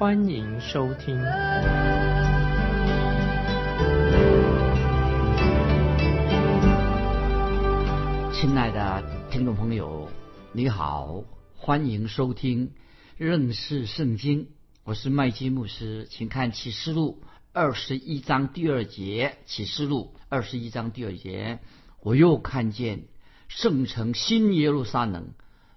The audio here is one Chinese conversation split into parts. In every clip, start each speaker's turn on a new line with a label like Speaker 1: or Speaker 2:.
Speaker 1: 欢迎收听。
Speaker 2: 亲爱的听众朋友，你好，欢迎收听认识圣经。我是麦基牧师，请看启示录二十一章第二节。启示录二十一章第二节。我又看见圣城新耶路撒冷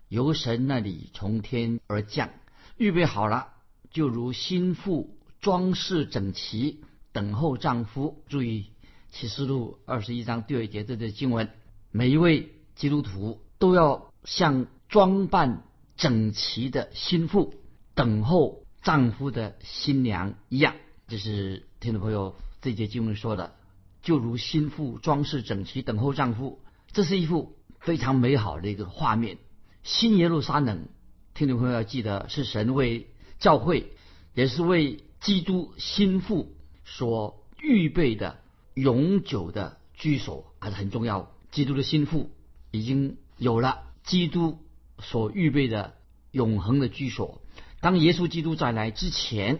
Speaker 2: 由神那里从天而降，预备好了，就如新妇装饰整齐，等候丈夫。注意启示录二十一章第二节这的经文，每一位基督徒都要像装扮整齐的新妇等候丈夫的新娘一样。这是听众朋友这节经文说的。就如新妇装饰整齐等候丈夫，这是一幅非常美好的一个画面。新耶路撒冷，听众朋友要记得，是神为教会，也是为基督心腹所预备的永久的居所，还是很重要。基督的心腹已经有了基督所预备的永恒的居所。当耶稣基督再来之前，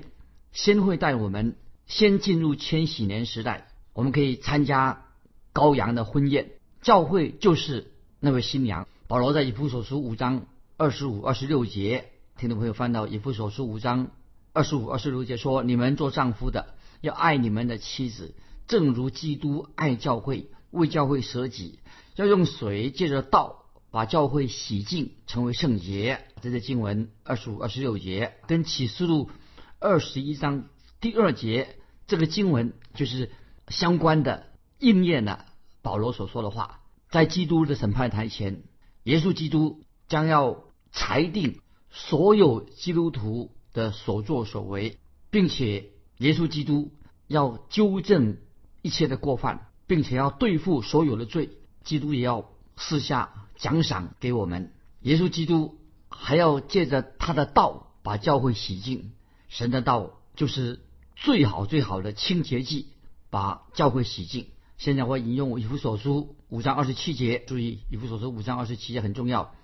Speaker 2: 先会带我们先进入千禧年时代。我们可以参加羔羊的婚宴，教会就是那位新娘。保罗在以弗所书五章二十五、二十六节，听众朋友翻到以弗所书五章二十五、二十六节说：“你们做丈夫的要爱你们的妻子，正如基督爱教会，为教会舍己，要用水借着道把教会洗净，成为圣洁。”这些经文二十五、二十六节，跟启示录二十一章第二节这个经文就是。相关的应验了保罗所说的话，在基督的审判台前，耶稣基督将要裁定所有基督徒的所作所为，并且耶稣基督要纠正一切的过犯，并且要对付所有的罪。基督也要赐下奖赏给我们。耶稣基督还要借着他的道把教会洗净。神的道就是最好最好的清洁剂。把教会洗净。现在我引用以弗所书五章二十七节，注意以弗所书五章二十七节很重要，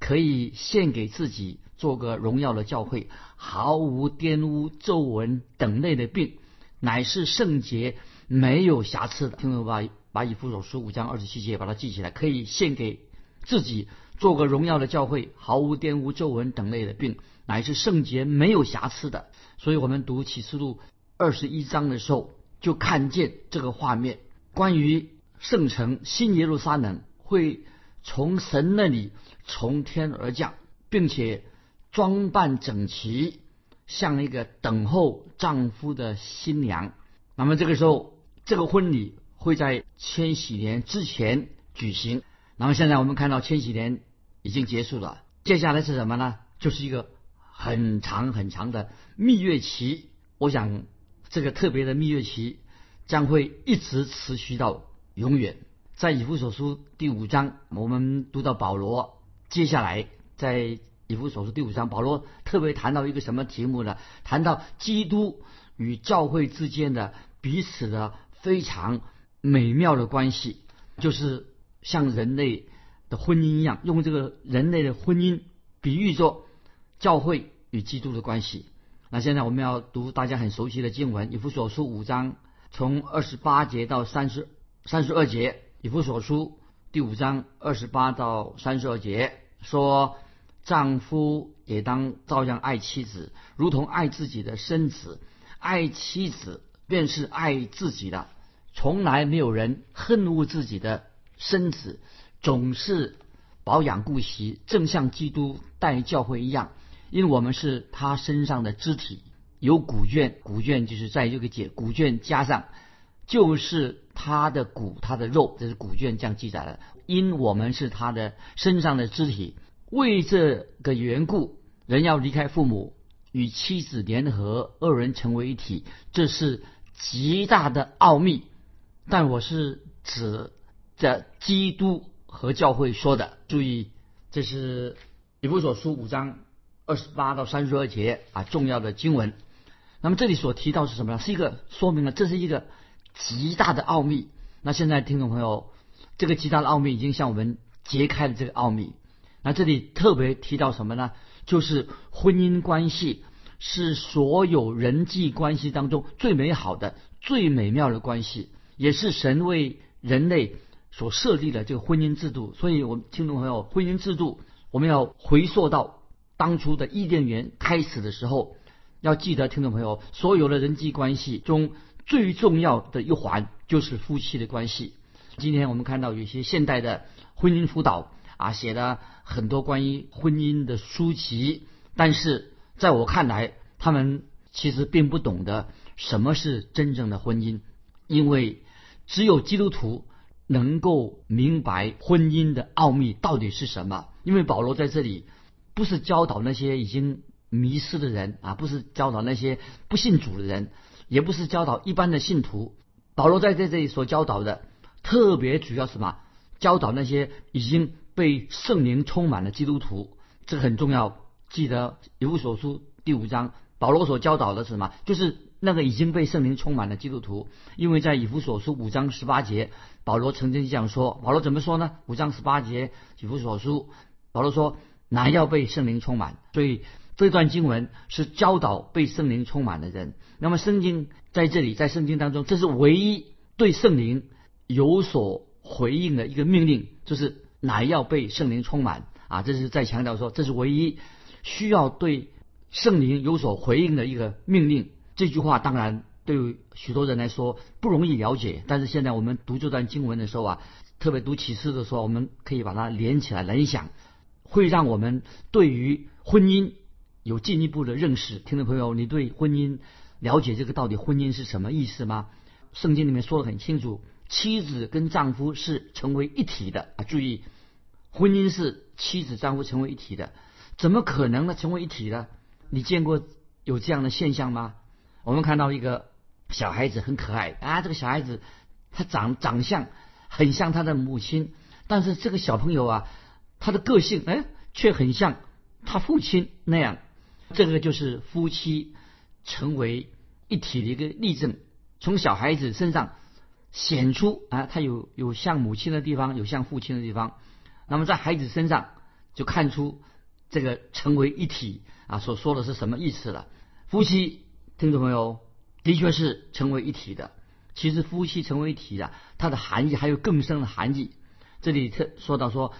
Speaker 2: 可以献给自己做个荣耀的教会，毫无玷污、皱纹等类的病，乃是圣洁、没有瑕疵的。听懂吧？把以弗所书五章二十七节把它记起来，可以献给自己做个荣耀的教会，毫无玷污、皱纹等类的病，乃是圣洁、没有瑕疵的。所以我们读启示录二十一章的时候。就看见这个画面，关于圣城新耶路撒冷会从神那里从天而降，并且装扮整齐，像一个等候丈夫的新娘。那么这个时候，这个婚礼会在千禧年之前举行。那么现在我们看到千禧年已经结束了，接下来是什么呢？就是一个很长很长的蜜月期。我想。这个特别的蜜月期将会一直持续到永远。在以弗所书第五章，我们读到保罗，接下来在以弗所书第五章，保罗特别谈到一个什么题目呢？谈到基督与教会之间的彼此的非常美妙的关系，就是像人类的婚姻一样，用这个人类的婚姻比喻作教会与基督的关系。那现在我们要读大家很熟悉的经文《以弗所书》五章，从二十八节到三十三十二节，《以弗所书》第五章二十八到三十二节说：“丈夫也当照样爱妻子，如同爱自己的身子；爱妻子便是爱自己的。从来没有人恨恶自己的身子，总是保养顾惜，正像基督待教会一样。”因为我们是他身上的肢体，有古卷，古卷就是在这个解古卷加上，就是他的骨，他的肉，这是古卷这样记载的。因我们是他的身上的肢体，为这个缘故，人要离开父母，与妻子联合，二人成为一体，这是极大的奥秘。但我是指着基督和教会说的。注意，这是以弗所书五章二十八到三十二节啊，重要的经文。那么这里所提到是什么呢？是一个说明了这是一个极大的奥秘。那现在听众朋友，这个极大的奥秘已经向我们揭开了这个奥秘。那这里特别提到什么呢？就是婚姻关系是所有人际关系当中最美好的、最美妙的关系。也是神为人类所设立的这个婚姻制度，所以，我们听众朋友，婚姻制度我们要回溯到当初的伊甸园开始的时候，要记得，听众朋友，所有的人际关系中最重要的一环就是夫妻的关系。今天我们看到有些现代的婚姻辅导啊，写了很多关于婚姻的书籍，但是在我看来，他们其实并不懂得什么是真正的婚姻，因为。只有基督徒能够明白婚姻的奥秘到底是什么，因为保罗在这里不是教导那些已经迷失的人啊，不是教导那些不信主的人，也不是教导一般的信徒。保罗在在这里所教导的，特别主要什么？教导那些已经被圣灵充满了基督徒，这个很重要。记得以弗所书第五章，保罗所教导的是什么？就是。那个已经被圣灵充满的基督徒，因为在以弗所书五章十八节，保罗曾经这样说。保罗怎么说呢？五章十八节，以弗所书，保罗说：“哪要被圣灵充满。”所以这段经文是教导被圣灵充满的人。那么圣经在这里，在圣经当中，这是唯一对圣灵有所回应的一个命令，就是乃要被圣灵充满啊！这是在强调说，这是唯一需要对圣灵有所回应的一个命令。这句话当然对于许多人来说不容易了解，但是现在我们读这段经文的时候啊，特别读启示的时候，我们可以把它连起来联想，会让我们对于婚姻有进一步的认识。听众朋友，你对婚姻了解这个到底婚姻是什么意思吗？圣经里面说的很清楚，妻子跟丈夫是成为一体的啊！注意，婚姻是妻子丈夫成为一体的，怎么可能呢？成为一体的？你见过有这样的现象吗？我们看到一个小孩子很可爱啊，这个小孩子他长长相很像他的母亲，但是这个小朋友啊，他的个性哎却很像他父亲那样，这个就是夫妻成为一体的一个例证。从小孩子身上显出啊，他有有像母亲的地方，有像父亲的地方。那么在孩子身上就看出这个成为一体啊，所说的是什么意思了？夫妻。听众朋友，的确是成为一体的。其实夫妻成为一体的，它的含义还有更深的含义。这里特说到说，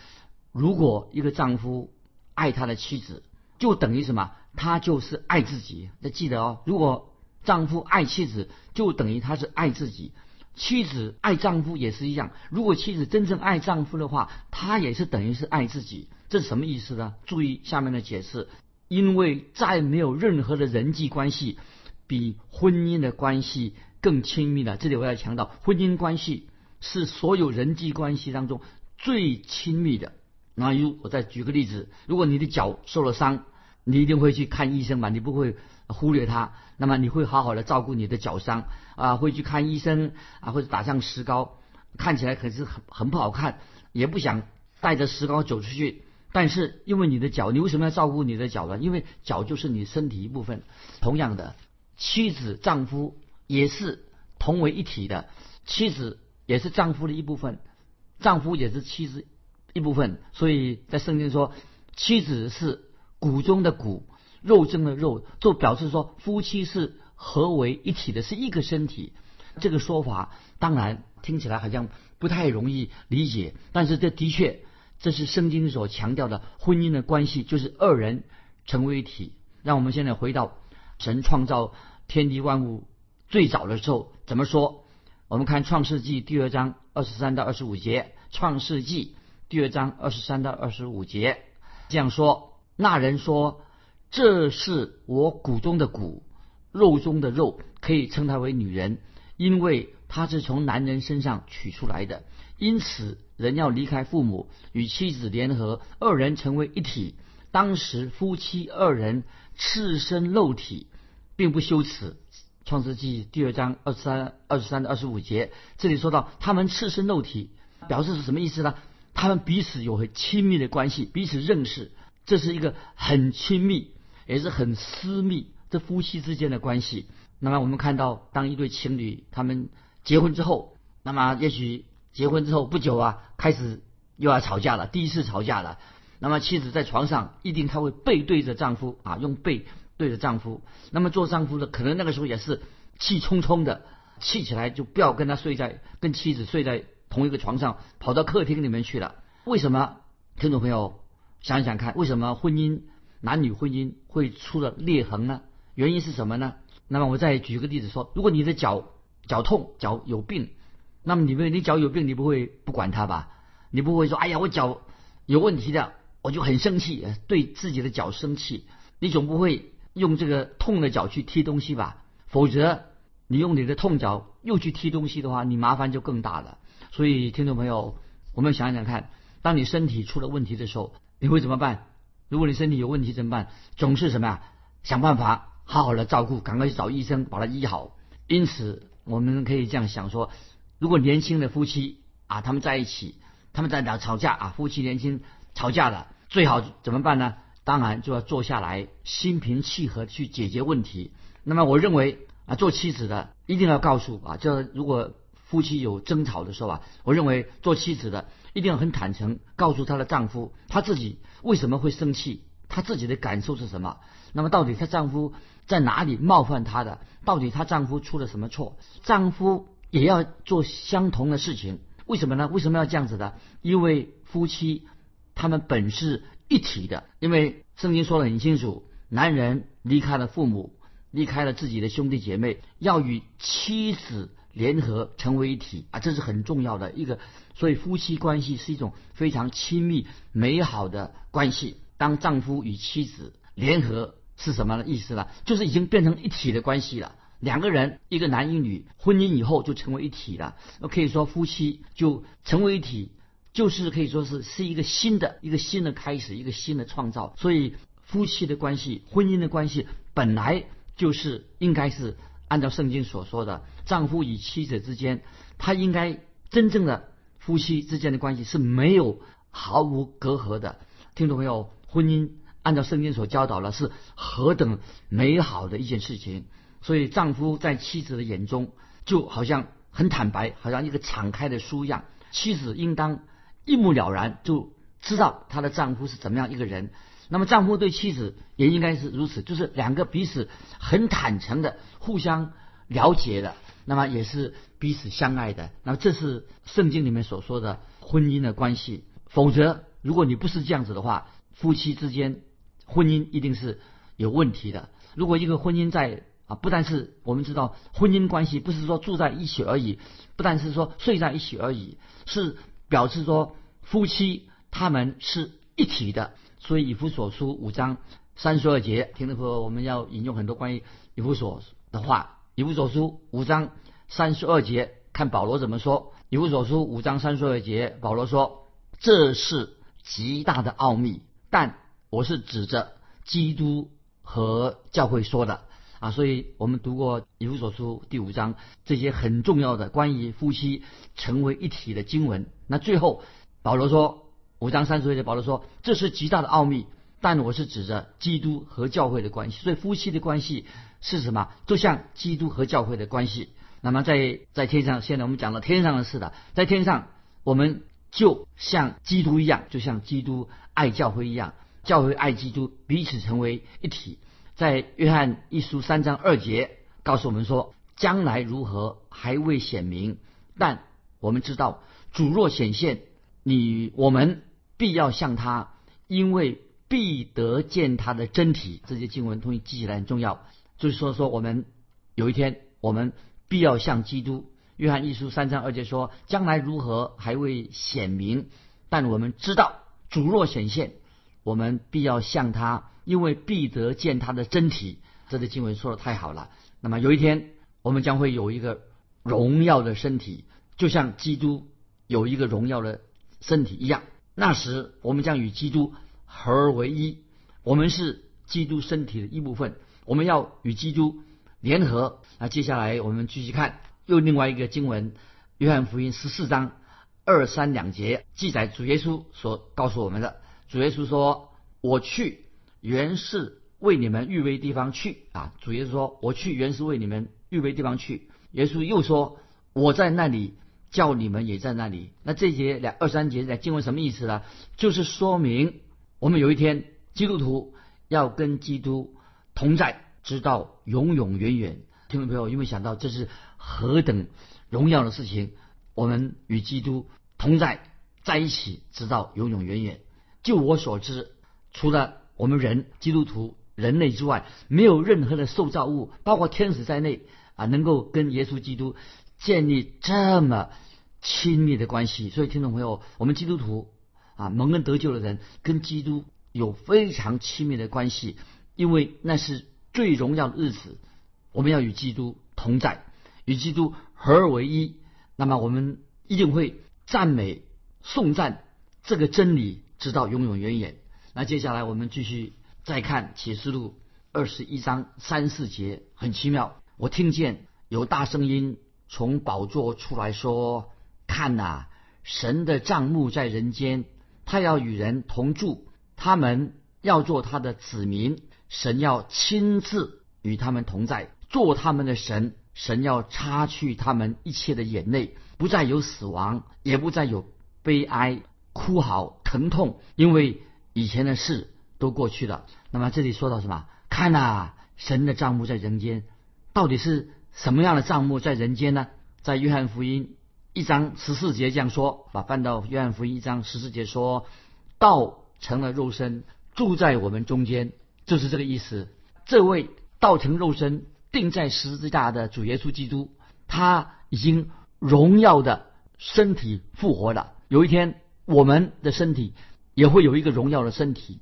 Speaker 2: 如果一个丈夫爱他的妻子，就等于什么？他就是爱自己。要记得哦，如果丈夫爱妻子，就等于他是爱自己。妻子爱丈夫也是一样。如果妻子真正爱丈夫的话，她也是等于是爱自己。这是什么意思呢？注意下面的解释：因为再没有任何的人际关系。比婚姻的关系更亲密了，这里我要强调，婚姻关系是所有人际关系当中最亲密的。那如我再举个例子，如果你的脚受了伤，你一定会去看医生吧？你不会忽略它。那么你会好好的照顾你的脚伤啊，会去看医生啊，或者打上石膏，看起来可是很很不好看，也不想带着石膏走出去。但是因为你的脚，你为什么要照顾你的脚呢？因为脚就是你身体一部分。同样的。妻子、丈夫也是同为一体的，妻子也是丈夫的一部分，丈夫也是妻子一部分。所以在圣经说，妻子是骨中的骨，肉中的肉，就表示说夫妻是合为一体的，是一个身体。这个说法当然听起来好像不太容易理解，但是这的确这是圣经所强调的婚姻的关系，就是二人成为一体。让我们现在回到神创造。天地万物最早的时候怎么说？我们看《创世纪》第二章二十三到二十五节，《创世纪》第二章二十三到二十五节这样说：那人说：“这是我骨中的骨，肉中的肉，可以称他为女人，因为他是从男人身上取出来的。因此，人要离开父母，与妻子联合，二人成为一体。当时夫妻二人赤身露体，并不羞耻。创世纪第二章二十三、二十三到二十五节，这里说到他们赤身露体，表示是什么意思呢？他们彼此有很亲密的关系，彼此认识，这是一个很亲密，也是很私密这夫妻之间的关系。那么我们看到，当一对情侣他们结婚之后，那么也许结婚之后不久啊，开始又要吵架了，第一次吵架了。那么妻子在床上一定她会背对着丈夫啊，用背对着丈夫。那么做丈夫的可能那个时候也是气冲冲的，气起来就不要跟他睡在跟妻子睡在。同一个床上跑到客厅里面去了，为什么？听众朋友想想看，为什么婚姻男女婚姻会出了裂痕呢？原因是什么呢？那么我再举个例子说，如果你的脚脚痛、脚有病，那么你们你脚有病，你不会不管它吧？你不会说，哎呀，我脚有问题的，我就很生气，对自己的脚生气。你总不会用这个痛的脚去踢东西吧？否则你用你的痛脚又去踢东西的话，你麻烦就更大了。所以，听众朋友，我们想想看，当你身体出了问题的时候，你会怎么办？如果你身体有问题怎么办？总是什么呀？想办法好好的照顾，赶快去找医生把它医好。因此，我们可以这样想说：如果年轻的夫妻啊，他们在一起，他们在哪吵架啊？夫妻年轻吵架了，最好怎么办呢？当然就要坐下来，心平气和去解决问题。那么，我认为啊，做妻子的一定要告诉啊，就如果。夫妻有争吵的时候啊，我认为做妻子的一定要很坦诚，告诉她的丈夫，她自己为什么会生气，她自己的感受是什么。那么到底她丈夫在哪里冒犯她的？到底她丈夫出了什么错？丈夫也要做相同的事情。为什么呢？为什么要这样子的？因为夫妻他们本是一体的。因为圣经说的很清楚，男人离开了父母，离开了自己的兄弟姐妹，要与妻子。联合成为一体啊，这是很重要的一个，所以夫妻关系是一种非常亲密美好的关系。当丈夫与妻子联合是什么意思呢？就是已经变成一体的关系了。两个人，一个男一女，婚姻以后就成为一体了。可以说夫妻就成为一体，就是可以说是是一个新的一个新的开始，一个新的创造。所以夫妻的关系，婚姻的关系本来就是应该是。按照圣经所说的，丈夫与妻子之间，他应该真正的夫妻之间的关系是没有毫无隔阂的。听众朋友，婚姻按照圣经所教导的是何等美好的一件事情。所以，丈夫在妻子的眼中就好像很坦白，好像一个敞开的书一样。妻子应当一目了然，就知道她的丈夫是怎么样一个人。那么丈夫对妻子也应该是如此，就是两个彼此很坦诚的、互相了解的，那么也是彼此相爱的。那么这是圣经里面所说的婚姻的关系。否则，如果你不是这样子的话，夫妻之间婚姻一定是有问题的。如果一个婚姻在啊，不但是我们知道婚姻关系不是说住在一起而已，不但是说睡在一起而已，是表示说夫妻他们是一体的。所以以弗所书五章三十二节，听众朋友，我们要引用很多关于以弗所的话。以弗所书五章三十二节，看保罗怎么说。以弗所书五章三十二节，保罗说：“这是极大的奥秘，但我是指着基督和教会说的啊。”所以我们读过以弗所书第五章这些很重要的关于夫妻成为一体的经文。那最后保罗说。五章三十节，保罗说：“这是极大的奥秘，但我是指着基督和教会的关系。所以夫妻的关系是什么？就像基督和教会的关系。那么在在天上，现在我们讲了天上的事的，在天上我们就像基督一样，就像基督爱教会一样，教会爱基督，彼此成为一体。在约翰一书三章二节告诉我们说，将来如何还未显明，但我们知道主若显现，你我们。”必要向他，因为必得见他的真体。这些经文东西记起来很重要。就是说，说我们有一天，我们必要向基督。约翰一书三章二节说：“将来如何还未显明，但我们知道主若显现，我们必要向他，因为必得见他的真体。”这些经文说的太好了。那么有一天，我们将会有一个荣耀的身体，就像基督有一个荣耀的身体一样。那时，我们将与基督合而为一。我们是基督身体的一部分，我们要与基督联合。那接下来我们继续看又另外一个经文，约翰福音十四章二三两节记载主耶稣所告诉我们的。主耶稣说：“我去原是为你们预备地方去啊。”主耶稣说：“我去原是为你们预备地方去。”耶稣又说：“我在那里，叫你们也在那里。”那这节两二三节在经文什么意思呢？就是说明我们有一天基督徒要跟基督同在，直到永永远远。听众朋友，有没有想到这是何等荣耀的事情？我们与基督同在在一起，直到永永远远。就我所知，除了我们人基督徒人类之外，没有任何的受造物，包括天使在内啊，能够跟耶稣基督建立这么亲密的关系。所以，听众朋友，我们基督徒啊，蒙恩得救的人，跟基督有非常亲密的关系，因为那是最荣耀的日子。我们要与基督同在，与基督合而为一，那么我们一定会赞美、颂赞这个真理，直到永永远远。那接下来我们继续再看启示录二十一章三四节，很奇妙。我听见有大声音从宝座出来说：“看呐，神的帐幕在人间，他要与人同住，他们要做他的子民，神要亲自与他们同在。”做他们的神，神要擦去他们一切的眼泪，不再有死亡，也不再有悲哀、哭嚎、疼痛，因为以前的事都过去了。那么这里说到什么？看呐，神的账目在人间，到底是什么样的账目在人间呢？在约翰福音一章十四节这样说，把翻到约翰福音一章十四节说，道成了肉身，住在我们中间，就是这个意思。这位道成肉身。钉在十字架的主耶稣基督，他已经荣耀的身体复活了。有一天，我们的身体也会有一个荣耀的身体，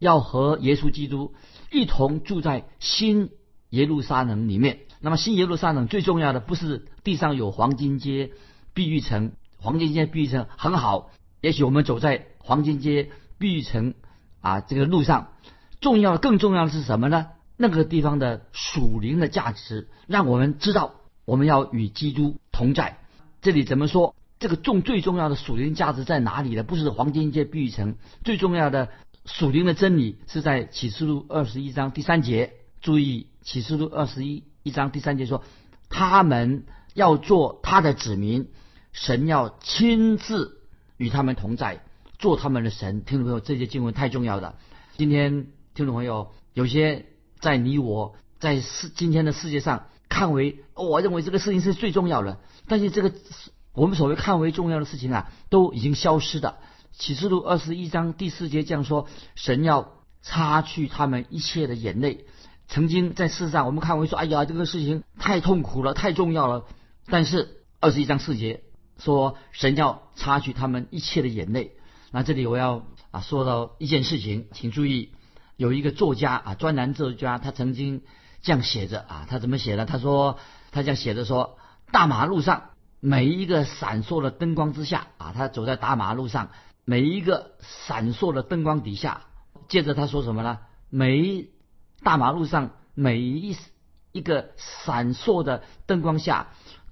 Speaker 2: 要和耶稣基督一同住在新耶路撒冷里面。那么，新耶路撒冷最重要的不是地上有黄金街、碧玉城，黄金街、碧玉城很好。也许我们走在黄金街、碧玉城啊这个路上，重要、更重要的是什么呢？那个地方的属灵的价值，让我们知道我们要与基督同在。这里怎么说？这个重最重要的属灵价值在哪里呢？不是黄金街碧玉城，最重要的属灵的真理是在启示录二十一章第三节。注意，启示录二十一一章第三节说，他们要做他的子民，神要亲自与他们同在，做他们的神。听众朋友，这些经文太重要了。今天听众朋友有些。在你我在世今天的世界上看为，我认为这个事情是最重要的。但是这个我们所谓看为重要的事情啊，都已经消失的。启示录二十一章第四节这样说：神要擦去他们一切的眼泪。曾经在世上我们看为说，哎呀，这个事情太痛苦了，太重要了。但是二十一章四节说，神要擦去他们一切的眼泪。那这里我要啊说到一件事情，请注意。有一个作家啊，专栏作家，他曾经这样写着啊，他怎么写的？他说他这样写着说，大马路上每一个闪烁的灯光之下啊，他走在大马路上每一个闪烁的灯光底下，接着他说什么呢？每大马路上每一一个闪烁的灯光下，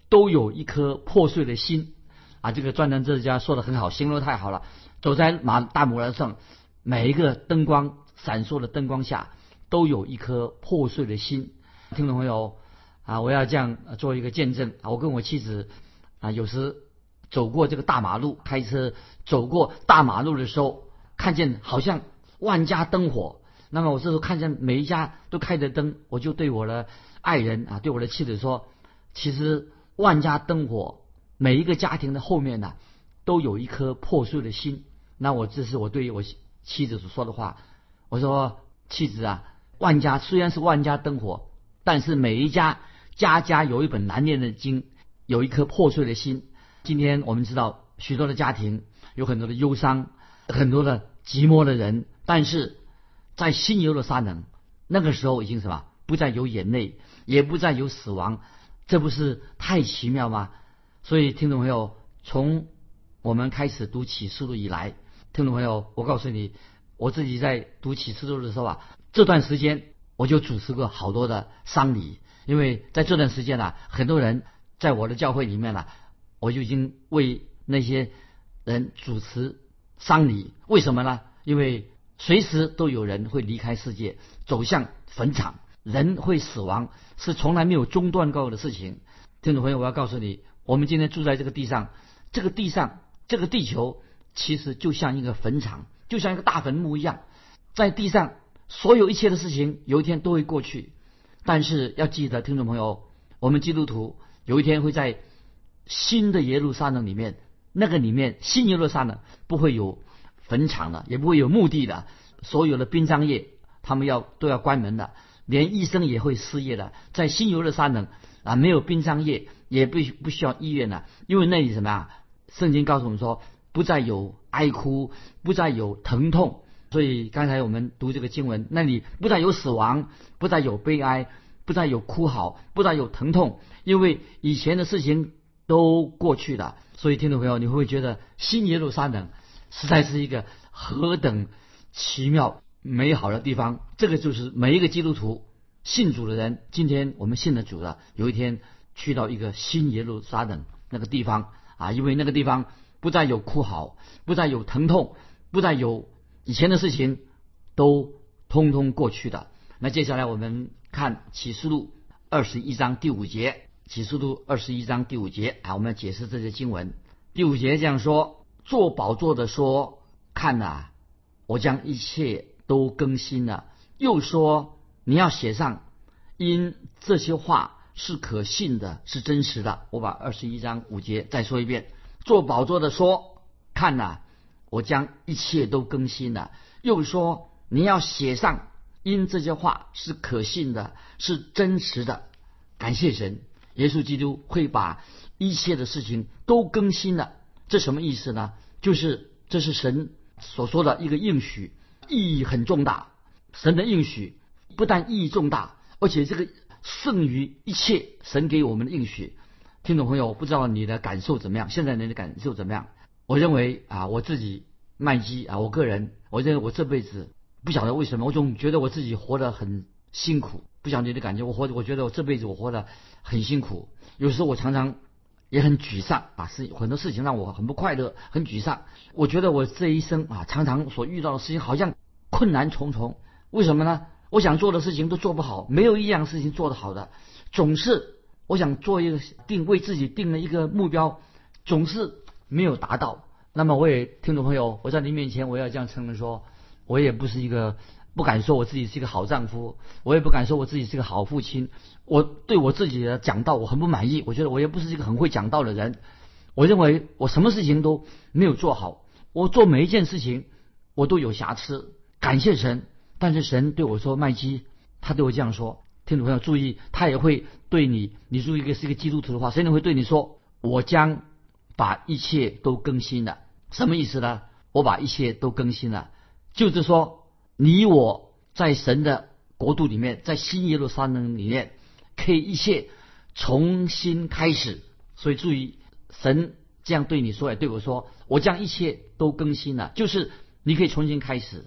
Speaker 2: 都有一颗破碎的心啊！这个专栏作家说的很好，形容太好了。走在马大马路上每一个灯光。闪烁的灯光下，都有一颗破碎的心。听众朋友啊，我要这样做一个见证啊，我跟我妻子啊，有时走过这个大马路，开车走过大马路的时候，看见好像万家灯火。那么我这时候看见每一家都开着灯，我就对我的爱人啊，对我的妻子说：其实万家灯火，每一个家庭的后面呢，都有一颗破碎的心。那我这是我对我妻子所说的话。我说妻子啊，万家虽然是万家灯火，但是每一家家家有一本难念的经，有一颗破碎的心。今天我们知道许多的家庭有很多的忧伤，很多的寂寞的人，但是在新耶路撒冷那个时候已经什么不再有眼泪，也不再有死亡，这不是太奇妙吗？所以听众朋友，从我们开始读启示录以来，听众朋友，我告诉你。我自己在读启示录的时候啊，这段时间我就主持过好多的丧礼，因为在这段时间呢，很多人在我的教会里面呢，我就已经为那些人主持丧礼。为什么呢？因为随时都有人会离开世界，走向坟场，人会死亡，是从来没有中断过的事情。听众朋友，我要告诉你，我们今天住在这个地上，这个地上，这个地球，其实就像一个坟场。就像一个大坟墓一样，在地上所有一切的事情，有一天都会过去。但是要记得，听众朋友，我们基督徒有一天会在新的耶路撒冷里面，那个里面新耶路撒冷不会有坟场了，也不会有墓地的，所有的殡葬业他们要都要关门的，连医生也会失业的。在新耶路撒冷啊，没有殡葬业，也不不需要医院了，因为那里什么啊？圣经告诉我们说。不再有哀哭，不再有疼痛，所以刚才我们读这个经文，那里不再有死亡，不再有悲哀，不再有哭嚎，不再有疼痛，因为以前的事情都过去了。所以听众朋友，你会不会觉得新耶路撒冷实在是一个何等奇妙美好的地方？这个就是每一个基督徒信主的人，今天我们信了主了，有一天去到一个新耶路撒冷那个地方啊，因为那个地方。不再有哭嚎，不再有疼痛，不再有以前的事情，都通通过去的。那接下来我们看启示录二十一章第五节，启示录二十一章第五节啊，我们解释这些经文。第五节这样说：做宝座的说，看呐，我将一切都更新了。又说，你要写上，因这些话是可信的，是真实的。我把二十一章五节再说一遍。做宝座的说：“看呐，我将一切都更新了。”又说：“你要写上，因这些话是可信的，是真实的。”感谢神，耶稣基督会把一切的事情都更新了。这什么意思呢？就是这是神所说的一个应许，意义很重大。神的应许不但意义重大，而且这个胜于一切神给我们的应许。听众朋友，不知道你的感受怎么样？现在你的感受怎么样？我认为啊，我自己麦基啊，我个人，我认为我这辈子不晓得为什么，我总觉得我自己活得很辛苦。不晓得你的感觉，我活，我觉得我这辈子我活得很辛苦。有时候我常常也很沮丧啊，是很多事情让我很不快乐，很沮丧。我觉得我这一生啊，常常所遇到的事情好像困难重重。为什么呢？我想做的事情都做不好，没有一样事情做得好的，总是。我想做一个定，为自己定了一个目标，总是没有达到。那么我也听众朋友，我在您面前我要这样承认说，我也不是一个不敢说我自己是一个好丈夫，我也不敢说我自己是个好父亲。我对我自己的讲道我很不满意，我觉得我也不是一个很会讲道的人。我认为我什么事情都没有做好，我做每一件事情我都有瑕疵。感谢神，但是神对我说：“麦基，他对我这样说。”听众朋友注意，他也会对你，你如果一个是一个基督徒的话，谁能会对你说：“我将把一切都更新了。”什么意思呢？我把一切都更新了，就是说你我在神的国度里面，在新耶路撒冷里面，可以一切重新开始。所以注意，神这样对你说，也对我说：“我将一切都更新了。”就是你可以重新开始。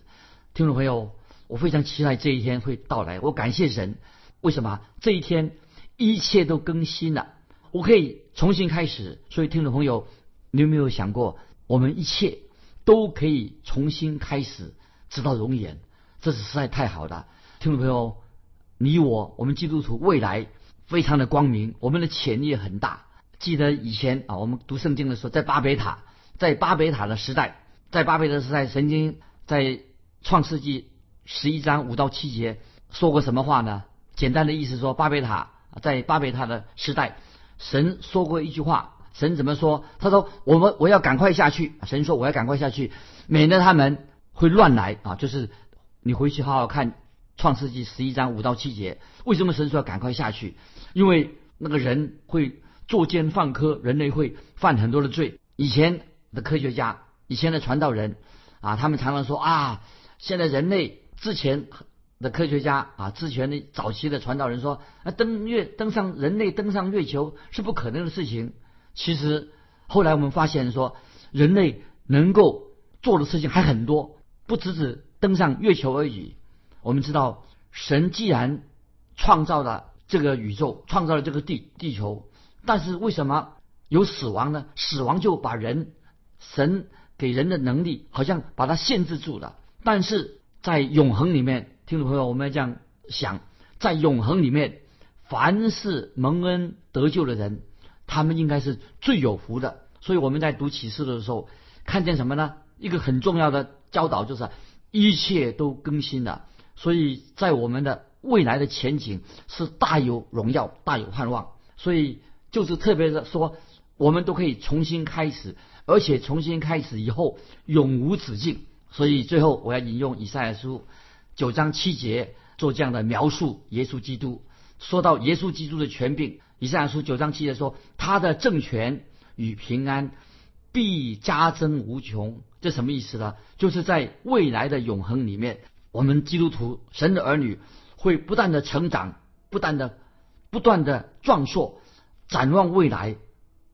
Speaker 2: 听众朋友，我非常期待这一天会到来。我感谢神。为什么这一天一切都更新了？我可以重新开始。所以，听众朋友，你有没有想过，我们一切都可以重新开始，直到永远？这是实在太好了。听众朋友，你我，我们基督徒未来非常的光明，我们的潜力很大。记得以前啊，我们读圣经的时候，在巴别塔，在巴别塔的时代，在巴别塔时代，曾经在创世纪十一章五到七节说过什么话呢？简单的意思说，巴别塔在巴别塔的时代，神说过一句话。神怎么说？他说：“我们我要赶快下去。”神说：“我要赶快下去，免得他们会乱来啊！”就是你回去好好看创世纪十一章五到七节。为什么神说要赶快下去？因为那个人会作奸犯科，人类会犯很多的罪。以前的科学家，以前的传道人啊，他们常常说啊，现在人类之前。的科学家啊，之前的早期的传道人说，啊，登月登上人类登上月球是不可能的事情。其实后来我们发现说，人类能够做的事情还很多，不只是登上月球而已。我们知道，神既然创造了这个宇宙，创造了这个地地球，但是为什么有死亡呢？死亡就把人神给人的能力好像把它限制住了。但是在永恒里面，听众朋友，我们要这样想，在永恒里面，凡是蒙恩得救的人，他们应该是最有福的。所以我们在读启示的时候，看见什么呢？一个很重要的教导就是一切都更新了。所以在我们的未来的前景是大有荣耀、大有盼望。所以就是特别的说，我们都可以重新开始，而且重新开始以后永无止境。所以最后我要引用以赛亚书九章七节做这样的描述：耶稣基督说到耶稣基督的权柄，以赛亚书九章七节说他的政权。与平安必加增无穷，这什么意思呢？就是在未来的永恒里面，我们基督徒神的儿女会不断的成长，不断的不断的壮硕，展望未来，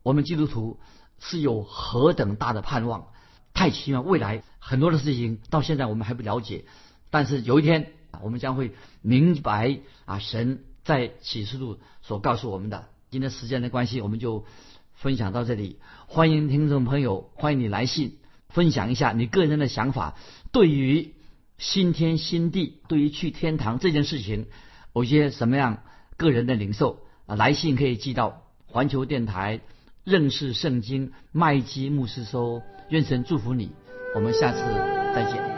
Speaker 2: 我们基督徒是有何等大的盼望？太奇妙！未来很多的事情到现在我们还不了解，但是有一天我们将会明白啊，神在启示录所告诉我们的。今天时间的关系，我们就。分享到这里，欢迎听众朋友，欢迎你来信分享一下你个人的想法。对于新天新地，对于去天堂这件事情，有些什么样个人的领受啊？来信可以寄到环球电台认识圣经麦基牧师收。愿神祝福你，我们下次再见。